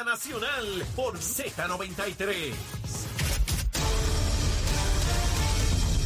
Nacional por Z93.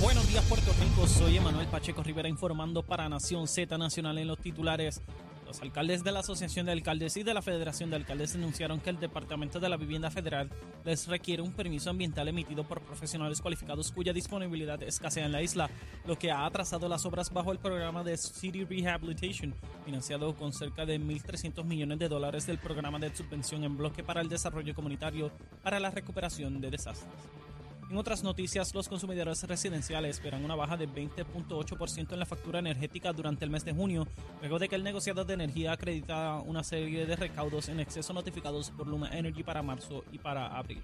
Buenos días Puerto Rico, soy Emanuel Pacheco Rivera informando para Nación Z Nacional en los titulares. Los alcaldes de la Asociación de Alcaldes y de la Federación de Alcaldes denunciaron que el Departamento de la Vivienda Federal les requiere un permiso ambiental emitido por profesionales cualificados cuya disponibilidad escasea en la isla, lo que ha atrasado las obras bajo el programa de City Rehabilitation, financiado con cerca de 1.300 millones de dólares del programa de subvención en bloque para el desarrollo comunitario para la recuperación de desastres. En otras noticias, los consumidores residenciales esperan una baja de 20.8% en la factura energética durante el mes de junio, luego de que el negociador de energía acredita una serie de recaudos en exceso notificados por Luma Energy para marzo y para abril.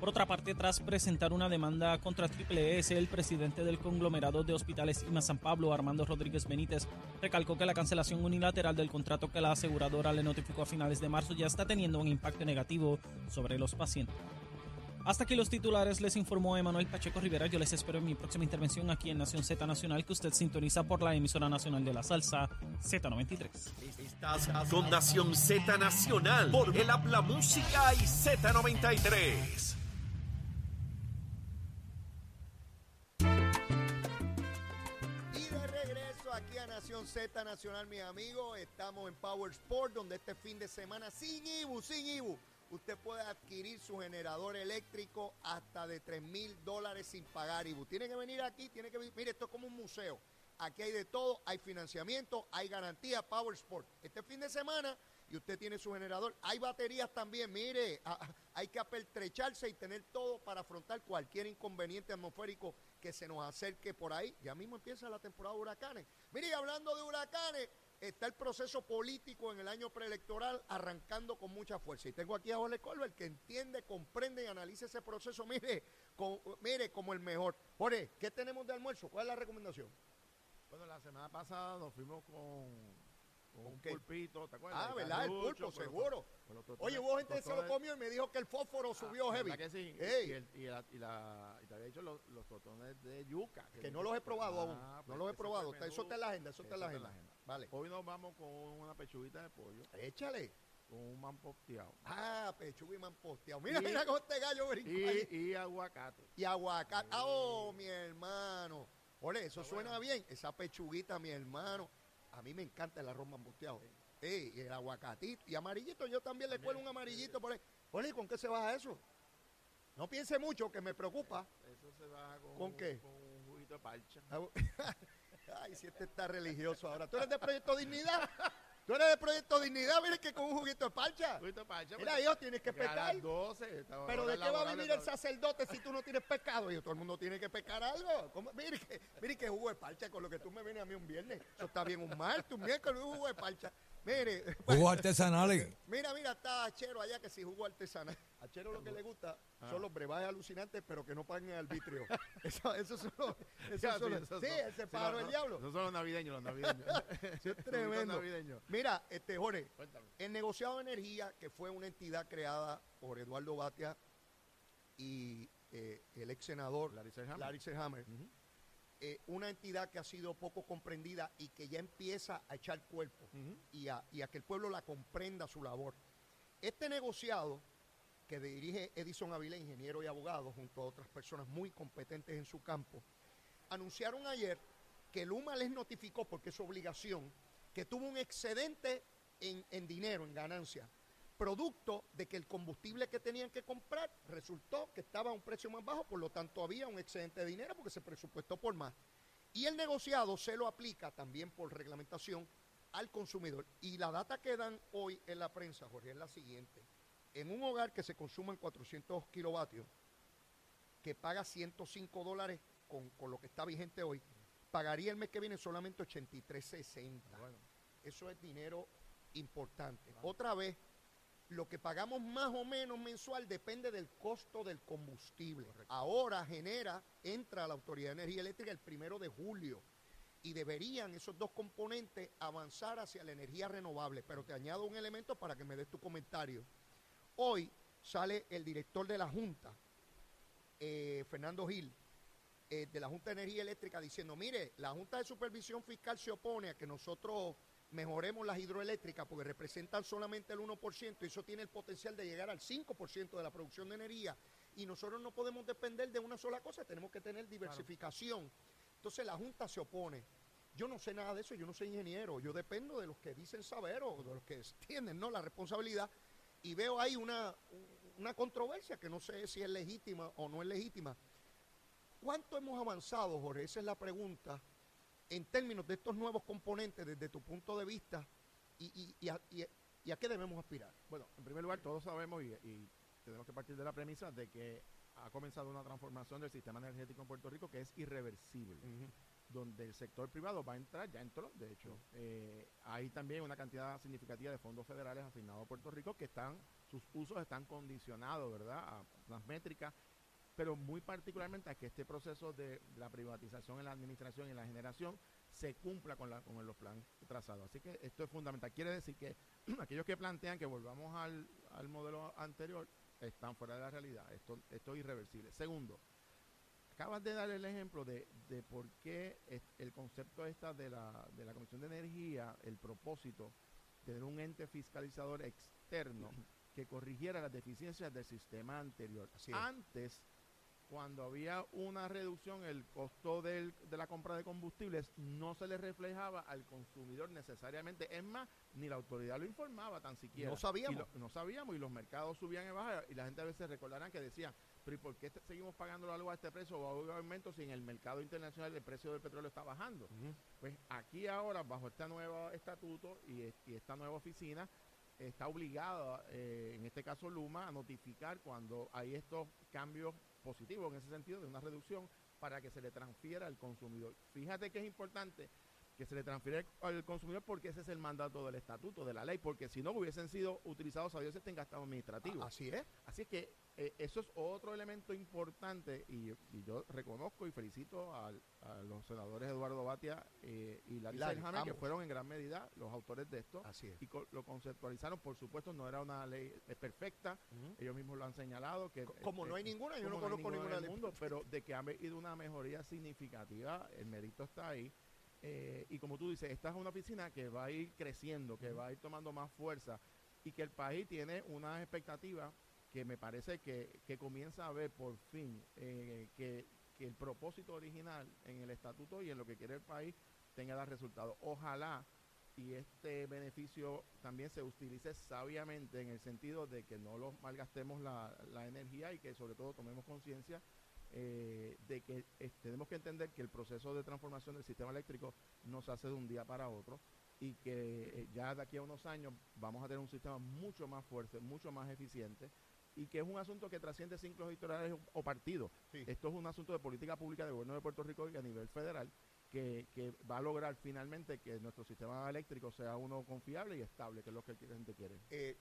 Por otra parte, tras presentar una demanda contra Triple S, el presidente del conglomerado de hospitales IMA San Pablo, Armando Rodríguez Benítez, recalcó que la cancelación unilateral del contrato que la aseguradora le notificó a finales de marzo ya está teniendo un impacto negativo sobre los pacientes. Hasta aquí los titulares, les informó Emanuel Pacheco Rivera. Yo les espero en mi próxima intervención aquí en Nación Z Nacional, que usted sintoniza por la emisora nacional de la salsa Z93. Estás con Nación Z Nacional por el Habla Música y Z93. Y de regreso aquí a Nación Z Nacional, mis amigos, estamos en Power Sport, donde este fin de semana, sin IBU, sin IBU, usted puede adquirir su generador eléctrico hasta de 3 mil dólares sin pagar IBU. Tiene que venir aquí, tiene que mire, esto es como un museo. Aquí hay de todo, hay financiamiento, hay garantía, Power Sport. Este fin de semana y usted tiene su generador. Hay baterías también, mire, hay que apertrecharse y tener todo para afrontar cualquier inconveniente atmosférico que se nos acerque por ahí. Ya mismo empieza la temporada de huracanes. Mire, hablando de huracanes, está el proceso político en el año preelectoral arrancando con mucha fuerza. Y tengo aquí a Jorge Colbert que entiende, comprende y analiza ese proceso, mire, con- mire como el mejor. Jorge, ¿qué tenemos de almuerzo? ¿Cuál es la recomendación? Bueno, la semana pasada nos fuimos con, con un qué? pulpito, ¿te acuerdas? Ah, ¿verdad? El pulpo, seguro. Oye, hubo gente que se lo comió y me dijo que el fósforo subió Ah, heavy. ¿verdad que sí? Ey. Y, el- y la, y, la, y te había dicho los, los tostones de yuca. Que no los he probado aún. Ah, no pues los he probado. Eso está en la agenda. Eso está en la agenda. Vale. Hoy nos vamos con una pechuguita de pollo, Échale. con un mamposteado Ah, pechuga y manposteado. Mira, Y- mira cómo este gallo brincó ahí. y, aguacate. Y aguacate. Ah, Oh, mi hermano. Ole, eso suena bien. Esa pechuguita, mi hermano. A mí me encanta el arroz mamposteado. Ey, y el aguacatito. Y amarillito, yo también le cuelo un amarillito por ahí. Ole, ¿y ¿con qué se baja eso? No piense mucho, que me preocupa. Eso se baja con, ¿Con qué? Con un juguito de parcha. Ay, si este está religioso ahora. ¿Tú eres de Proyecto Dignidad? ¿Tú eres de Proyecto Dignidad? Mire que con un juguito de parcha. Juguito de parcha. Mira, hijo, tienes que pecar. las 12. estaba Pero ¿de qué va a vivir el sacerdote si tú no tienes pecado? Y todo el mundo tiene que pecar algo. ¿Cómo? Mire, que, mire que jugo de parcha con lo que tú me vienes a mí un viernes. Eso está bien un martes, un miércoles, un jugo de parcha. Mire, Jugos artesanales. mira, mira, está Achero allá que si jugo artesanal. A Achero lo que le gusta son los brebajes alucinantes, pero que no paguen el arbitrio. Eso, eso son los- esos Ya, son sí, los- sí, son- ese sí, pájaro no, del no, diablo. Esos son los navideños, los navideños. Sí, es tremendo. navideños. Mira, este Jorge, Cuéntame. el negociado de energía, que fue una entidad creada por Eduardo Batia y eh, el ex senador Larry Ujú. Eh, una entidad que ha sido poco comprendida y que ya empieza a echar cuerpo y, a, y a que el pueblo la comprenda su labor. Este negociado que dirige Edison Avilés, ingeniero y abogado, junto a otras personas muy competentes en su campo, anunciaron ayer que Luma les notificó, porque es su obligación, que tuvo un excedente en, en dinero, en ganancia, producto de que el combustible que tenían que comprar resultó que estaba a un precio más bajo, por lo tanto había un excedente de dinero porque se presupuestó por más. Y el negociado se lo aplica también por reglamentación al consumidor. Y la data que dan hoy en la prensa, Jorge, es la siguiente. En un hogar que se consuman 400 kilovatios, que paga 105 dólares con, con lo que está vigente hoy, pagaría el mes que viene solamente 83.60. Bueno. Eso es dinero importante. Otra vez, lo que pagamos más o menos mensual depende del costo del combustible. Ahora genera, entra la Autoridad de Energía Eléctrica el primero de julio y deberían esos dos componentes avanzar hacia la energía renovable. Pero te añado un elemento para que me des tu comentario. Hoy sale el director de la Junta, eh, Fernando Gil, eh, de la Junta de Energía Eléctrica, diciendo, mire, la Junta de Supervisión Fiscal se opone a que nosotros mejoremos las hidroeléctricas porque representan solamente el 1% y eso tiene el potencial de llegar al 5% de la producción de energía y nosotros no podemos depender de una sola cosa, tenemos que tener diversificación. Entonces la Junta se opone. Yo no sé nada de eso, yo no soy ingeniero, yo dependo de los que dicen saber o de los que tienen ¿no? la responsabilidad y veo ahí una, una controversia que no sé si es legítima o no es legítima. ¿Cuánto hemos avanzado, Jorge? Esa es la pregunta en términos de estos nuevos componentes desde tu punto de vista y, y, a, qué debemos aspirar? Bueno, en primer lugar, todos sabemos y, tenemos que partir de la premisa de que ha comenzado una transformación del sistema energético en Puerto Rico que es irreversible, donde el sector privado va a entrar, ya entró, de hecho. Eh, hay también una cantidad significativa de fondos federales asignados a Puerto Rico que están, sus usos están condicionados, ¿verdad?, a las métricas pero muy particularmente a que este proceso de la privatización en la administración y en la generación se cumpla con, la, con los planes trazados. Así que esto es fundamental. Quiere decir que aquellos que plantean que volvamos al, modelo anterior están fuera de la realidad. Esto, esto es irreversible. Segundo, acabas de dar el ejemplo de, de por qué el concepto esta de la, de la Comisión de Energía, el propósito de tener un ente fiscalizador externo que corrigiera las deficiencias del sistema anterior. Antes cuando había una reducción el costo de la compra de combustibles, no se le reflejaba al consumidor necesariamente. Es más, ni la autoridad lo informaba tan siquiera. No sabíamos. no sabíamos y los mercados subían y bajaban y la gente a veces recordarán que decían, pero ¿y por qué seguimos pagando algo a este precio o a un aumento si en el mercado internacional el precio del petróleo está bajando? Pues aquí ahora, bajo este nuevo estatuto y, y esta nueva oficina, está obligada, eh, en este caso Luma, a notificar cuando hay estos cambios positivos en ese sentido de una reducción para que se le transfiera al consumidor. Fíjate que es importante que se le transfiere al consumidor porque ese es el mandato del estatuto, de la ley, porque si no hubiesen sido utilizados a Dios en gasto administrativo. Así es. Así es que eh, eso es otro elemento importante y, yo reconozco y felicito a los senadores Eduardo Batia eh, y Larry Selhammer, que fueron en gran medida los autores de esto Así y lo conceptualizaron. Por supuesto, no era una ley eh, perfecta, ellos mismos lo han señalado. que Como no hay ninguna, yo no conozco ninguna, del mundo, pero de que ha habido una mejoría significativa, el mérito está ahí. Y como tú dices, esta es una oficina que va a ir creciendo, que va a ir tomando más fuerza y que el país tiene unas expectativas que me parece que, comienza a ver por fin eh, que, el propósito original en el estatuto y en lo que quiere el país tenga dar resultados. Ojalá y este beneficio también se utilice sabiamente en el sentido de que no lo malgastemos la, energía y que sobre todo tomemos conciencia eh, de que eh, tenemos que entender que el proceso de transformación del sistema eléctrico no se hace de un día para otro y que ya de aquí a unos años vamos a tener un sistema mucho más fuerte, mucho más eficiente y que es un asunto que trasciende ciclos editoriales o, partidos. Esto es un asunto de política pública del gobierno de Puerto Rico y a nivel federal que, va a lograr finalmente que nuestro sistema eléctrico sea uno confiable y estable, que es lo que la gente quiere. Eh,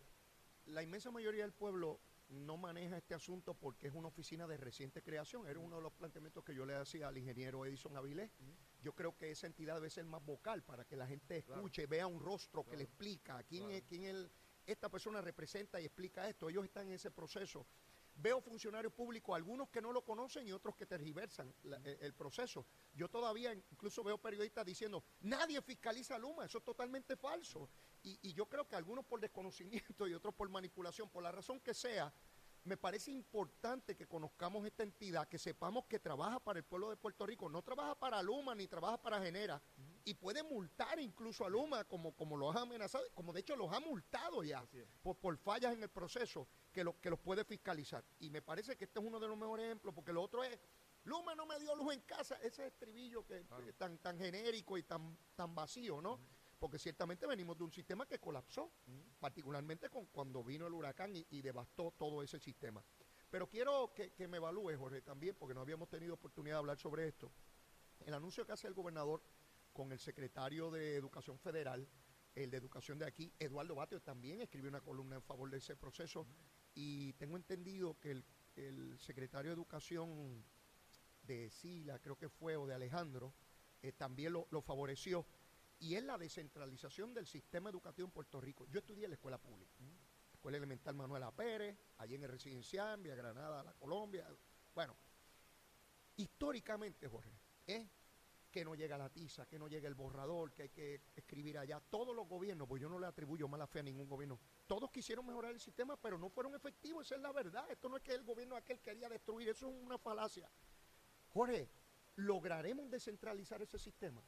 la inmensa mayoría del pueblo no maneja este asunto porque es una oficina de reciente creación. Era uno de los planteamientos que yo le hacía al ingeniero Edison Avilés. Yo creo que esa entidad debe ser más vocal para que la gente escuche, vea un rostro que le explica quién es quién es el esta persona representa y explica esto, ellos están en ese proceso. Veo funcionarios públicos, algunos que no lo conocen y otros que tergiversan el, proceso. Yo todavía incluso veo periodistas diciendo, nadie fiscaliza a Luma, eso es totalmente falso. Y, y yo creo que algunos por desconocimiento y otros por manipulación, por la razón que sea, me parece importante que conozcamos esta entidad, que sepamos que trabaja para el pueblo de Puerto Rico, no trabaja para Luma ni trabaja para Genera, y puede multar incluso a Luma como, como los ha amenazado, como de hecho los ha multado ya por, por, fallas en el proceso que, lo, que los puede fiscalizar. Y me parece que este es uno de los mejores ejemplos, porque lo otro es, Luma no me dio luz en casa, ese estribillo que, es tan, tan genérico y tan, tan vacío, ¿no? porque ciertamente venimos de un sistema que colapsó, particularmente con, cuando vino el huracán y, devastó todo ese sistema. Pero quiero que, me evalúe, Jorge, también, porque no habíamos tenido oportunidad de hablar sobre esto. El anuncio que hace el gobernador con el secretario de Educación Federal el de educación de aquí, Eduardo Batio, también escribió una columna en favor de ese proceso. Y tengo entendido que el, el secretario de Educación de Sila, creo que fue, o de Alejandro, eh, también lo, lo favoreció. Y es la descentralización del sistema educativo en Puerto Rico. Yo estudié en la escuela pública. Escuela Elemental Manuela Pérez, allí en el Residencial, Vía Granada, La Colombia. Bueno, históricamente, Jorge, es que no llega la tiza, que no llega el borrador, que hay que escribir allá. Todos los gobiernos, pues yo no le atribuyo mala fe a ningún gobierno, todos quisieron mejorar el sistema, pero no fueron efectivos, esa es la verdad. Esto no es que el gobierno aquel quería destruir, eso es una falacia. Jorge, ¿lograremos descentralizar ese sistema?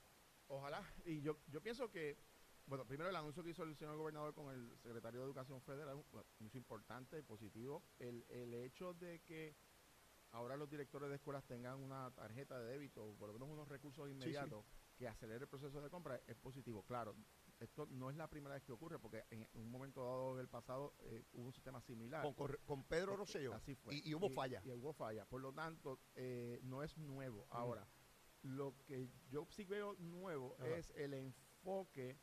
Ojalá. Y yo, yo pienso que, bueno, primero el anuncio que hizo el señor gobernador con el secretario de Educación Federal, un anuncio importante y positivo. El, el hecho de que ahora los directores de escuelas tengan una tarjeta de débito o por lo menos unos recursos inmediatos que acelere el proceso de compra es positivo. Claro, esto no es la primera vez que ocurre porque en un momento dado del pasado eh, hubo un sistema similar. Con, con- con Pedro Rosselló. Así fue. Y, y hubo falla. Y, hubo falla. Por lo tanto, eh, no es nuevo. Ahora, lo que yo sí veo nuevo es el enfoque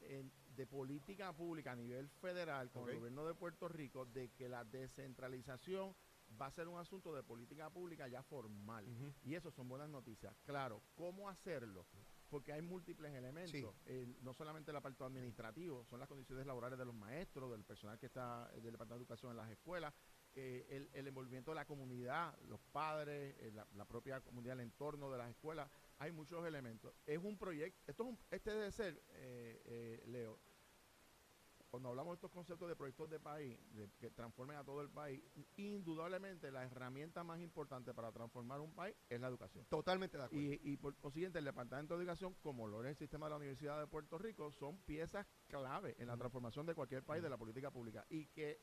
en- de política pública a nivel federal con el gobierno de Puerto Rico de que la descentralización va a ser un asunto de política pública ya formal. Y eso son buenas noticias. Claro, ¿cómo hacerlo? Porque hay múltiples elementos. Sí. No solamente el apartado administrativo, son las condiciones laborales de los maestros, del personal que está eh, del Departamento de Educación en las escuelas, eh, el, el envolvimiento de la comunidad, los padres, eh, la, la propia comunidad, el entorno de las escuelas. Hay muchos elementos. Es un proyecto, esto es un, este debe ser, eh, eh, Leo, cuando hablamos de estos conceptos de proyectos de país, de que transformen a todo el país, indudablemente la herramienta más importante para transformar un país es la educación. Totalmente de acuerdo. Y, y por consiguiente, el Departamento de Educación, como lo es el sistema de la Universidad de Puerto Rico, son piezas clave en la transformación de cualquier país de la política pública. Y que,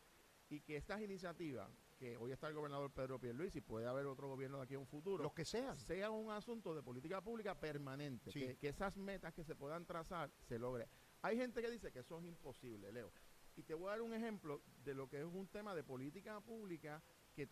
y que estas iniciativas, que hoy está el gobernador Pedro Pierluisi, puede haber otro gobierno de aquí en un futuro, Los que sean. sea un asunto de política pública permanente, Sí. que, que esas metas que se puedan trazar se logren. Hay gente que dice que eso es imposible, Leo. Y te voy a dar un ejemplo de lo que es un tema de política pública que,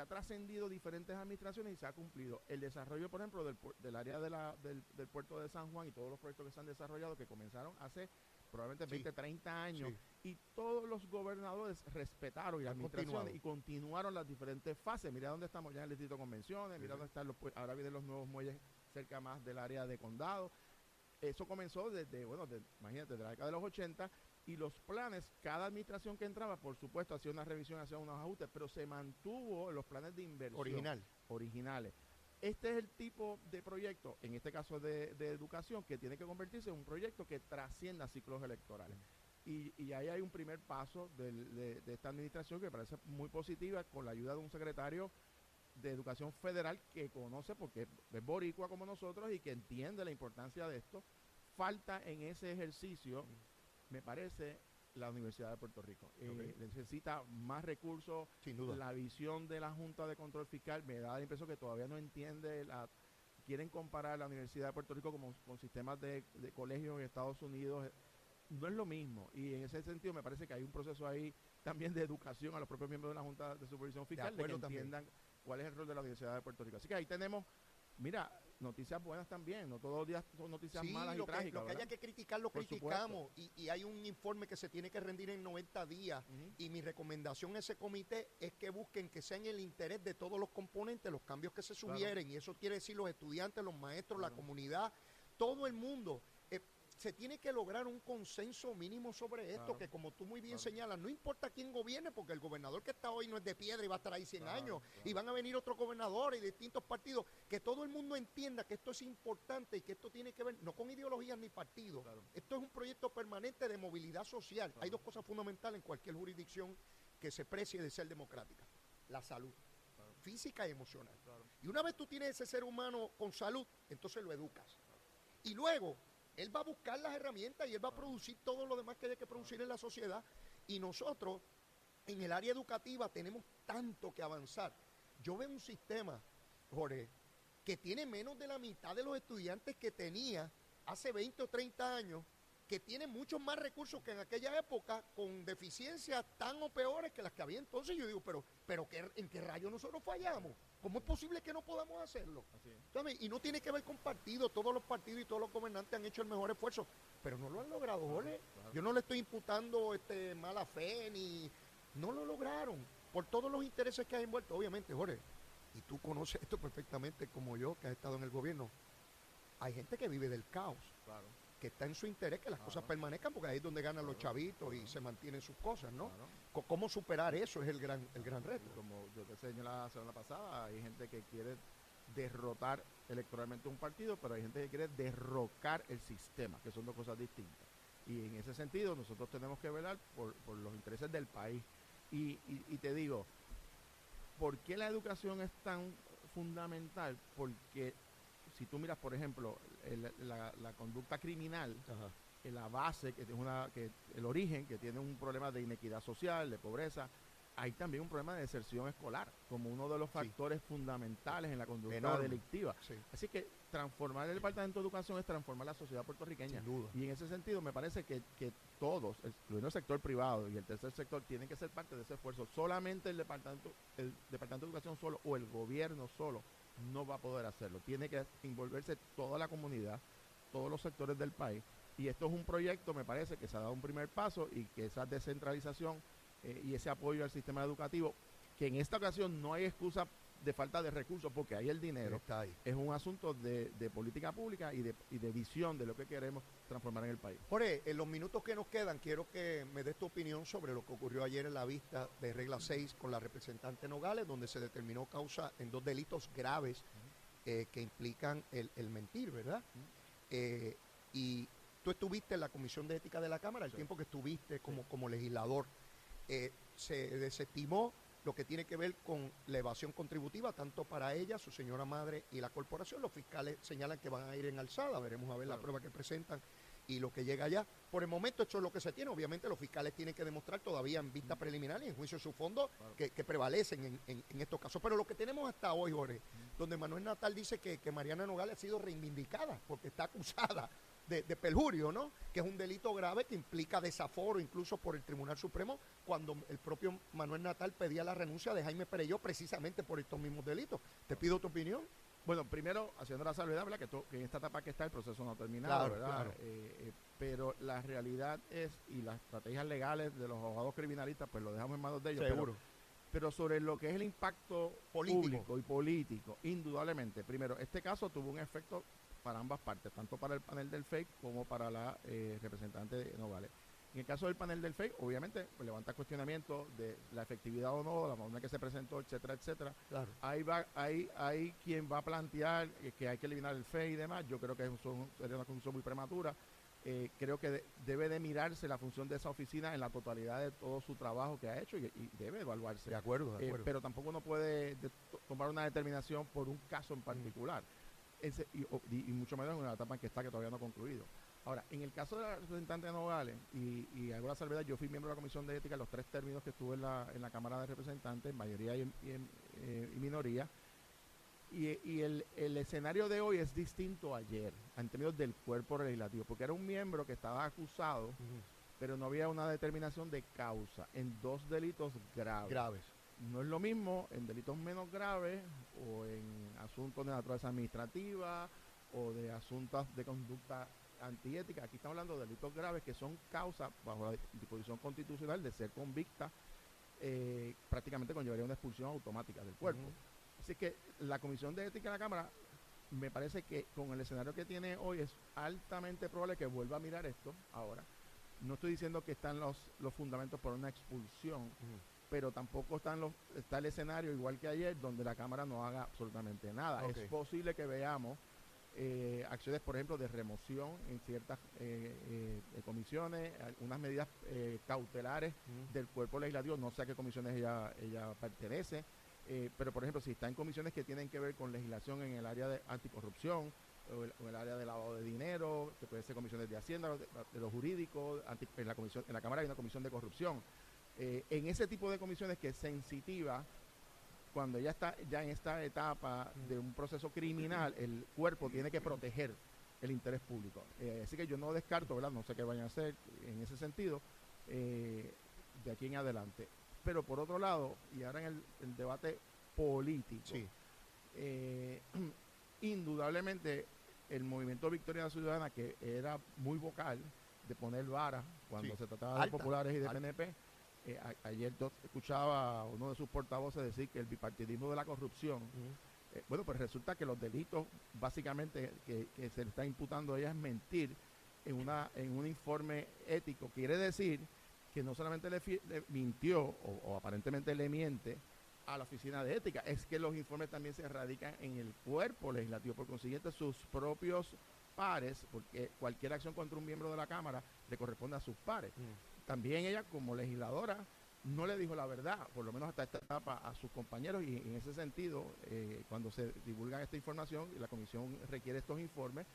ha trascendido diferentes administraciones y se ha cumplido. El desarrollo, por ejemplo, del, área de la- del, del puerto de San Juan y todos los proyectos que se han desarrollado, que comenzaron hace probablemente Sí. 20, 30 años, Sí. y todos los gobernadores respetaron y las administraciones y continuaron las diferentes fases. Mira dónde estamos ya en el distrito de convenciones, mira dónde están los ahora vienen los nuevos muelles cerca más del área de condado. Eso comenzó desde, bueno, de- imagínate, de la década de los 80 y los planes, cada administración que entraba, por supuesto, hacía una revisión, hacía unos ajustes, pero se mantuvo los planes de inversión Original. originales. Este es el tipo de proyecto, en este caso de, de educación, que tiene que convertirse en un proyecto que trascienda ciclos electorales. Y, y ahí hay un primer paso del- de, de esta administración que me parece muy positiva, con la ayuda de un secretario de Educación Federal que conoce, porque es boricua como nosotros y que entiende la importancia de esto. Falta en ese ejercicio, me parece, la Universidad de Puerto Rico. Eh, necesita más recursos, Sin duda. la visión de la Junta de Control Fiscal me da la impresión que todavía no entiende la quieren comparar la Universidad de Puerto Rico como, con sistemas de, de colegios en Estados Unidos no es lo mismo y en ese sentido me parece que hay un proceso ahí también de educación a los propios miembros de la Junta de Supervisión Fiscal de, que acuerdo también. Cuál es el rol de la Universidad de Puerto Rico. Así que ahí tenemos mira noticias buenas también no todos los días son noticias Sí, malas lo y que, trágicas lo que haya que criticar lo Por criticamos. Y, y hay un informe que se tiene que rendir en 90 días. Y mi recomendación a ese comité es que busquen que sea en el interés de todos los componentes los cambios que se Claro. sugieren. Y eso quiere decir los estudiantes, los maestros, la comunidad, todo el mundo. Se tiene que lograr un consenso mínimo sobre esto, Claro. que como tú muy bien Claro. señalas, no importa quién gobierne, porque el gobernador que está hoy no es de piedra y va a estar ahí 100 Claro, años, y van a venir otros gobernadores y distintos partidos, que todo el mundo entienda que esto es importante y que esto tiene que ver no con ideologías ni partidos, esto es un proyecto permanente de movilidad social. Hay dos cosas fundamentales en cualquier jurisdicción que se precie de ser democrática, la salud, física y emocional. Y una vez tú tienes ese ser humano con salud, entonces lo educas. Y luego, él va a buscar las herramientas y él va a producir todo lo demás que haya que producir en la sociedad. Y nosotros, en el área educativa, tenemos tanto que avanzar. Yo veo un sistema, Jorge, que tiene menos de la mitad de los estudiantes que tenía hace 20 o 30 años, que tiene muchos más recursos que en aquella época, con deficiencias tan o peores que las que había entonces. Yo digo, pero, pero ¿qué, ¿en qué rayo nosotros fallamos? ¿Cómo es posible que no podamos hacerlo? Y no tiene que ver con partidos, todos los partidos y todos los gobernantes han hecho el mejor esfuerzo, pero no lo han logrado, Jorge. Yo no le estoy imputando este, mala fe ni... No lo lograron, por todos los intereses que hay envuelto, obviamente, Jorge. Y tú conoces esto perfectamente como yo, que has estado en el gobierno. Hay gente que vive del caos. Claro que está en su interés que las cosas permanezcan, porque ahí es donde ganan los chavitos y se mantienen sus cosas, ¿no? ¿Cómo superar eso es el gran, el gran reto? Como yo te enseñé la semana pasada, hay gente que quiere derrotar electoralmente un partido, pero hay gente que quiere derrocar el sistema, que son dos cosas distintas. Y en ese sentido nosotros tenemos que velar por, los intereses del país. Y, y, te digo, ¿por qué la educación es tan fundamental? Porque si tú miras, por ejemplo, la, conducta criminal, la base, que es una, que el origen, que tiene un problema de inequidad social, de pobreza, hay también un problema de deserción escolar, como uno de los factores fundamentales en la conducta delictiva. Así que transformar el Departamento de Educación es transformar la sociedad puertorriqueña. Y en ese sentido me parece que, que todos, incluyendo el sector privado y el tercer sector, tienen que ser parte de ese esfuerzo. Solamente el Departamento, el Departamento de Educación solo o el gobierno solo no va a poder hacerlo. Tiene que envolverse toda la comunidad, todos los sectores del país. Y esto es un proyecto, me parece, que se ha dado un primer paso y que esa descentralización eh, y ese apoyo al sistema educativo, que en esta ocasión no hay excusa de falta de recursos porque hay el dinero. Es un asunto de, política pública y de, y de, visión de lo que queremos transformar en el país. Jorge, en los minutos que nos quedan, quiero que me des tu opinión sobre lo que ocurrió ayer en la vista de regla 6 con la representante Nogales, donde se determinó causa en dos delitos graves eh, que implican el, mentir, ¿verdad? Eh, y tú estuviste en la Comisión de Ética de la Cámara, el tiempo que estuviste como, como legislador, eh, se desestimó lo que tiene que ver con la evasión contributiva, tanto para ella, su señora madre y la corporación. Los fiscales señalan que van a ir en alzada, veremos a ver la prueba que presentan y lo que llega allá. Por el momento esto es lo que se tiene, obviamente los fiscales tienen que demostrar todavía en vista preliminar y en juicio de su fondo que, prevalecen en, estos casos. Pero lo que tenemos hasta hoy, Jorge, donde Manuel Natal dice que, que Mariana Nogales ha sido reivindicada porque está acusada de, perjurio, ¿no? Que es un delito grave que implica desaforo incluso por el Tribunal Supremo cuando el propio Manuel Natal pedía la renuncia de Jaime Pereyó precisamente por estos mismos delitos. Te pido tu opinión. Bueno, primero, haciendo la salvedad, ¿verdad? Que, en esta etapa que está el proceso no ha terminado, ¿verdad? Eh, eh, pero la realidad es, y las estrategias legales de los abogados criminalistas, pues lo dejamos en manos de ellos. Seguro. Pero, sobre lo que es el impacto político y político, indudablemente, primero, este caso tuvo un efecto para ambas partes, tanto para el panel del FEIC como para la eh, representante de Novales. En el caso del panel del FEIC, obviamente, pues, levanta cuestionamiento de la efectividad o no, la forma que se presentó, etcétera, etcétera. Claro. Ahí va, ahí, hay quien va a plantear que hay que eliminar el FEIC y demás. Yo creo que es sería una conclusión muy prematura. Eh, creo que debe de mirarse la función de esa oficina en la totalidad de todo su trabajo que ha hecho y, debe evaluarse. De acuerdo, de eh, acuerdo. pero tampoco no puede tomar una determinación por un caso en particular y, mucho menos en una etapa en que está, que todavía no ha concluido. Ahora, en el caso de la representante de Nogales, y, y hago la salvedad, yo fui miembro de la Comisión de Ética en los tres términos que estuve en la, en la Cámara de Representantes, mayoría y, eh, minoría, y, el, escenario de hoy es distinto a ayer, en términos del cuerpo legislativo, porque era un miembro que estaba acusado, pero no había una determinación de causa en dos delitos graves. Graves no es lo mismo en delitos menos graves o en asuntos de naturaleza administrativa o de asuntos de conducta antiética. Aquí estamos hablando de delitos graves que son causa, bajo la disposición constitucional, de ser convicta, eh, prácticamente conllevaría una expulsión automática del cuerpo. Así que la Comisión de Ética de la Cámara, me parece que con el escenario que tiene hoy es altamente probable que vuelva a mirar esto ahora. No estoy diciendo que están los, los fundamentos para una expulsión, pero tampoco están los, está el escenario igual que ayer donde la Cámara no haga absolutamente nada. Es posible que veamos eh, acciones, por ejemplo, de remoción en ciertas eh, eh, comisiones, unas medidas cautelares del cuerpo legislativo, no sé a qué comisiones ella, ella pertenece, pero por ejemplo, si está en comisiones que tienen que ver con legislación en el área de anticorrupción, o el, el, área de lavado de dinero, que puede ser comisiones de Hacienda, de, de los jurídicos, en, la comisión, en la Cámara hay una comisión de corrupción. Eh, en ese tipo de comisiones que es sensitiva, cuando ya está ya en esta etapa de un proceso criminal, el cuerpo tiene que proteger el interés público. Eh, así que yo no descarto, ¿verdad? No sé qué vayan a hacer en ese sentido eh, de aquí en adelante. Pero por otro lado, y ahora en el, el debate político, Sí. eh, indudablemente el movimiento Victoria Ciudadana, que era muy vocal de poner vara cuando Sí. se trataba de Alta, populares y de alta. PNP, eh, a- ayer escuchaba a uno de sus portavoces decir que el bipartidismo de la corrupción, eh, bueno, pues resulta que los delitos básicamente que, que se le está imputando a ella es mentir en, una, en un informe ético. Quiere decir que no solamente le, mintió o, o aparentemente le miente a la oficina de ética, es que los informes también se radican en el cuerpo legislativo, por consiguiente sus propios pares, porque cualquier acción contra un miembro de la Cámara le corresponde a sus pares. También ella como legisladora no le dijo la verdad, por lo menos hasta esta etapa, a sus compañeros y en ese sentido, eh, cuando se divulga esta información y la comisión requiere estos informes,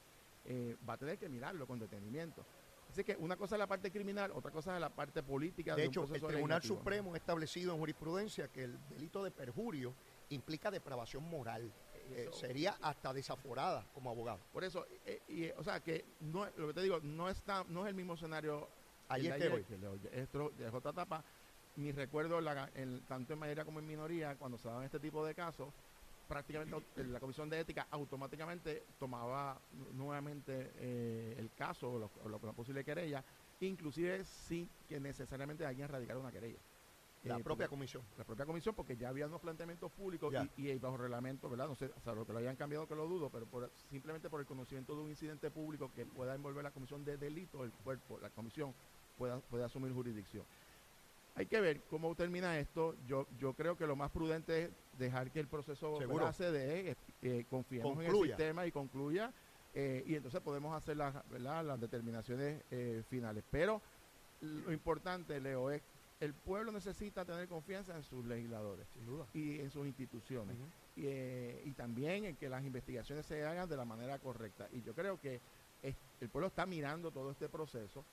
eh, va a tener que mirarlo con detenimiento. Así que una cosa es la parte criminal, otra cosa es la parte política. De hecho, el Tribunal legislativo. Supremo ha establecido en jurisprudencia que el delito de perjurio implica depravación moral. Eh, sería hasta desaforada como abogado. Por eso, eh, y, o sea, que no, lo que te digo, no está, no es el mismo escenario Ayer de que de hoy. Esto es otra etapa. Mi recuerdo, la- tanto en mayoría como en minoría, cuando se daban este tipo de casos, prácticamente la Comisión de Ética automáticamente tomaba nu- nuevamente eh, el caso o, lo, o lo- la posible querella, inclusive sin que necesariamente alguien radicara una querella. La Eh, propia comisión. la propia comisión, porque ya había unos planteamientos públicos y, y bajo reglamento, ¿verdad? No sé, o sea, lo que lo hayan cambiado que lo dudo, pero por- simplemente por el conocimiento de un incidente público que pueda envolver la comisión de delito, el cuerpo, la comisión pueda, puede asumir jurisdicción. Hay que ver cómo termina esto. Yo, yo creo que lo más prudente es dejar que el proceso se dé, eh, eh, confiemos en el sistema y concluya, eh, y entonces podemos hacer las, ¿verdad? las determinaciones eh, finales. Pero lo importante, Leo, es el pueblo necesita tener confianza en sus legisladores Sin duda. y en sus instituciones. y, eh, y también en que las investigaciones se hagan de la manera correcta. Y yo creo que es- el pueblo está mirando todo este proceso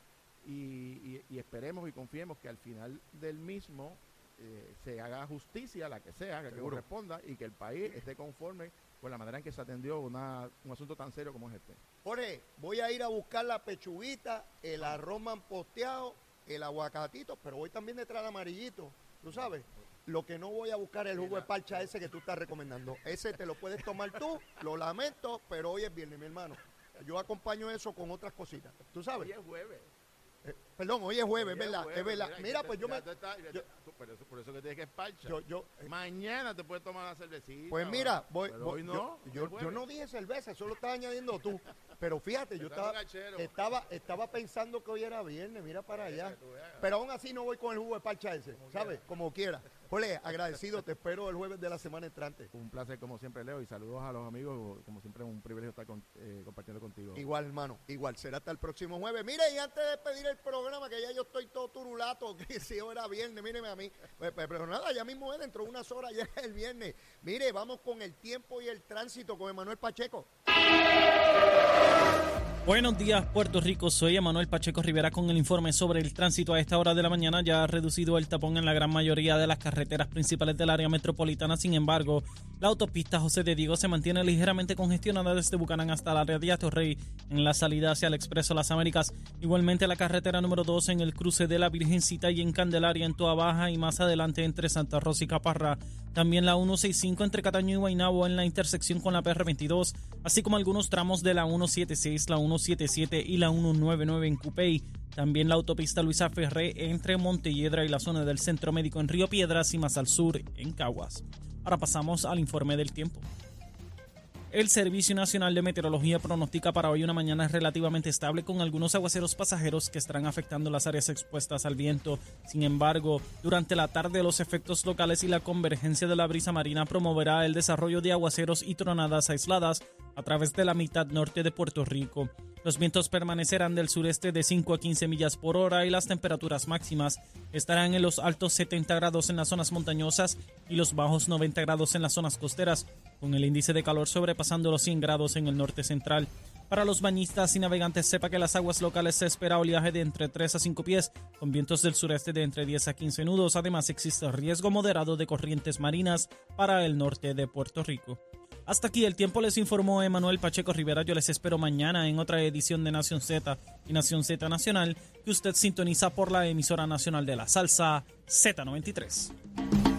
y, y- y esperemos y confiemos que al final del mismo eh, se haga justicia, la que sea, que Seguro. corresponda, y que el país esté conforme con la manera en que se atendió una- un asunto tan serio como es este. Jorge, voy a ir a buscar la pechuguita, el arroz manposteado, el aguacatito, pero voy también detrás del amarillito, tú sabes. Lo que no voy a buscar es el jugo de parcha ese que tú estás recomendando. Ese te lo puedes tomar tú, lo lamento, pero hoy es viernes, mi hermano. Yo acompaño eso con otras cositas. ¿Tú sabes? es jueves. Perdón, hoy es jueves, Hoy ¿verdad? jueves, es verdad. mira, pues yo me... está- yo- tú- por, eso, por eso que tienes que esparcha. Yo, yo, eh, Mañana te puedes tomar la cervecita. Pues mira, voy, pero voy- hoy no. yo, es yo no dije cerveza, eso lo estás añadiendo tú. Pero fíjate, yo estaba, estaba, estaba pensando que hoy era viernes, mira para allá. Pero aún así no voy con el jugo de parcha ese, ¿sabes? Como quiera. Jorge, agradecido, te espero el jueves de la semana entrante. Un placer como siempre, Leo, y saludos a los amigos. Como siempre, un privilegio estar con- eh, compartiendo contigo. Igual, hermano, igual. Será hasta el próximo jueves. Mire, y antes de pedir el programa, que ya yo estoy todo turulato, que si hoy era viernes, míreme a mí. Pues, pues, pero nada, ya mismo es dentro de unas horas, ya es el viernes. Mire, vamos con el tiempo y el tránsito con Emanuel Pacheco. Buenos días, Puerto Rico. Soy Emanuel Pacheco Rivera con el informe sobre el tránsito. A esta hora de la mañana ya ha reducido el tapón en la gran mayoría de las carreteras principales del área metropolitana. Sin embargo, la autopista José de Diego se mantiene ligeramente congestionada desde Bucanán hasta el área de Atorrey en la salida hacia el Expreso Las Américas. Igualmente la carretera número 2 en el cruce de la Virgencita y en Candelaria en Toa Baja y más adelante entre Santa Rosa y Caparra. También la 165 entre Cataño y Guaynabo en la intersección con la PR22, así como algunos tramos de la 176, la 177 y la 199 en Cupey. También la autopista Luisa Ferré entre Montelledra y la zona del Centro Médico en Río Piedras y más al sur en Caguas. Ahora pasamos al informe del tiempo. El Servicio Nacional de Meteorología pronostica para hoy una mañana relativamente estable con algunos aguaceros pasajeros que estarán afectando las áreas expuestas al viento. Sin embargo, durante la tarde los efectos locales y la convergencia de la brisa marina promoverá el desarrollo de aguaceros y tronadas aisladas a través de la mitad norte de Puerto Rico. Los vientos permanecerán del sureste de 5 a 15 millas por hora y las temperaturas máximas estarán en los altos 70 grados en las zonas montañosas y los bajos 90 grados en las zonas costeras, con el índice de calor sobrepasando los 100 grados en el norte central. Para los bañistas y navegantes, sepa que las aguas locales se espera oleaje de entre 3 a 5 pies, con vientos del sureste de entre 10 a 15 nudos. Además, existe riesgo moderado de corrientes marinas para el norte de Puerto Rico. Hasta aquí el tiempo les informó Emanuel Pacheco Rivera. Yo les espero mañana en otra edición de Nación Z y Nación Z Nacional que usted sintoniza por la emisora nacional de la salsa Z93.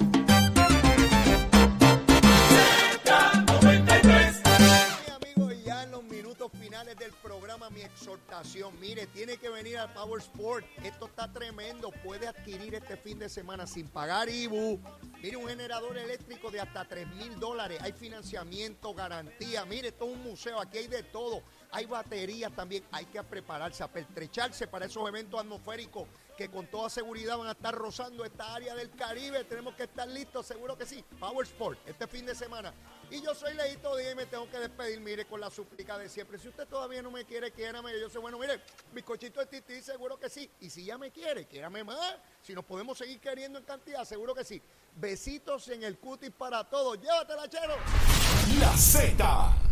Mi exhortación. Mire, tiene que venir al Power Sport. Esto está tremendo. Puede adquirir este fin de semana sin pagar IBU. Mire, un generador eléctrico de hasta 3 mil dólares. Hay financiamiento, garantía. Mire, esto es un museo. Aquí hay de todo. Hay baterías también. Hay que prepararse, a para esos eventos atmosféricos que con toda seguridad van a estar rozando esta área del Caribe. Tenemos que estar listos, seguro que sí. Power Sport, este fin de semana. Y yo soy Leito Díaz y me tengo que despedir, mire, con la súplica de siempre. Si usted todavía no me quiere, quiérame. Yo soy bueno, mire, bizcochito de tití, seguro que sí. Y si ya me quiere, quiérame más. Si nos podemos seguir queriendo en cantidad, seguro que sí. Besitos en el cutis para todos. Llévatela, chero. La Z